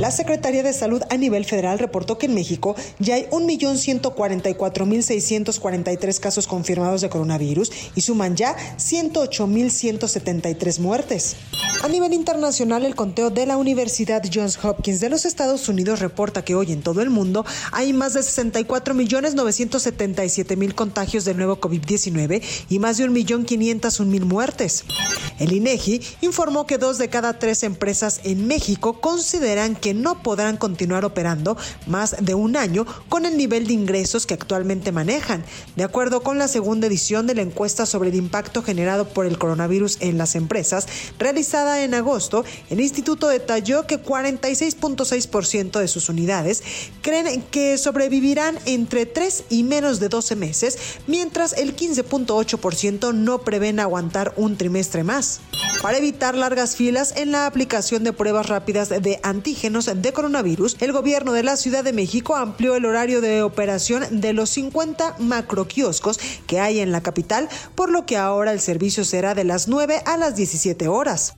La Secretaría de Salud a nivel federal reportó que en México ya hay 1.144.643 casos confirmados de coronavirus y suman ya 108.173 muertes. A nivel internacional, el conteo de la Universidad Johns Hopkins de los Estados Unidos reporta que hoy en todo el mundo hay más de 64.977.000 contagios del nuevo COVID-19 y más de 1.501.000 muertes. El INEGI informó que dos de cada tres empresas en México consideran que no podrán continuar operando más de un año con el nivel de ingresos que actualmente manejan. De acuerdo con la segunda edición de la encuesta sobre el impacto generado por el coronavirus en las empresas, realizada en agosto, el instituto detalló que 46.6% de sus unidades creen que sobrevivirán entre 3 y menos de 12 meses, mientras el 15.8% no prevén aguantar un trimestre más. Para evitar largas filas en la aplicación de pruebas rápidas de antígenos de coronavirus, el gobierno de la Ciudad de México amplió el horario de operación de los 50 macroquioscos que hay en la capital, por lo que ahora el servicio será de las 9 a las 17 horas.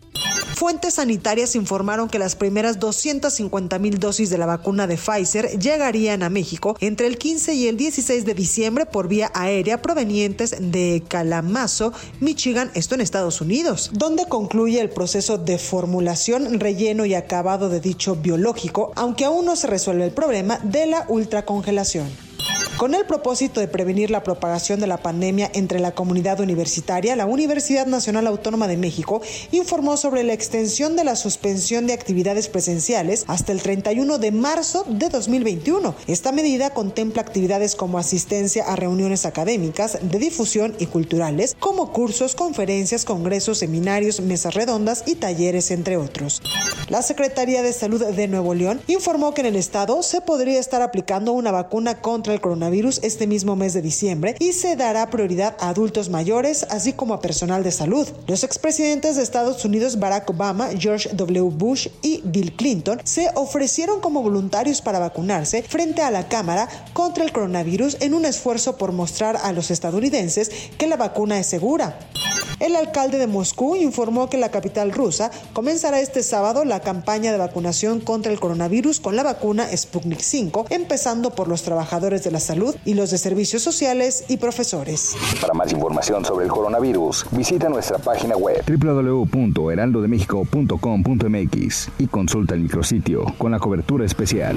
Fuentes sanitarias informaron que las primeras 250 mil dosis de la vacuna de Pfizer llegarían a México entre el 15 y el 16 de diciembre por vía aérea provenientes de Kalamazoo, Michigan, esto en Estados Unidos, donde concluye el proceso de formulación, relleno y acabado de dicho biológico, aunque aún no se resuelve el problema de la ultracongelación. Con el propósito de prevenir la propagación de la pandemia entre la comunidad universitaria, la Universidad Nacional Autónoma de México informó sobre la extensión de la suspensión de actividades presenciales hasta el 31 de marzo de 2021. Esta medida contempla actividades como asistencia a reuniones académicas, de difusión y culturales, como cursos, conferencias, congresos, seminarios, mesas redondas y talleres, entre otros. La Secretaría de Salud de Nuevo León informó que en el estado se podría estar aplicando una vacuna contra el coronavirus este mismo mes de diciembre y se dará prioridad a adultos mayores, así como a personal de salud. Los expresidentes de Estados Unidos Barack Obama, George W. Bush y Bill Clinton se ofrecieron como voluntarios para vacunarse frente a la Cámara contra el coronavirus en un esfuerzo por mostrar a los estadounidenses que la vacuna es segura. El alcalde de Moscú informó que la capital rusa comenzará este sábado la campaña de vacunación contra el coronavirus con la vacuna Sputnik 5, empezando por los trabajadores de la salud y los de servicios sociales y profesores. Para más información sobre el coronavirus, visita nuestra página web www.heraldodemexico.com.mx y consulta el micrositio con la cobertura especial.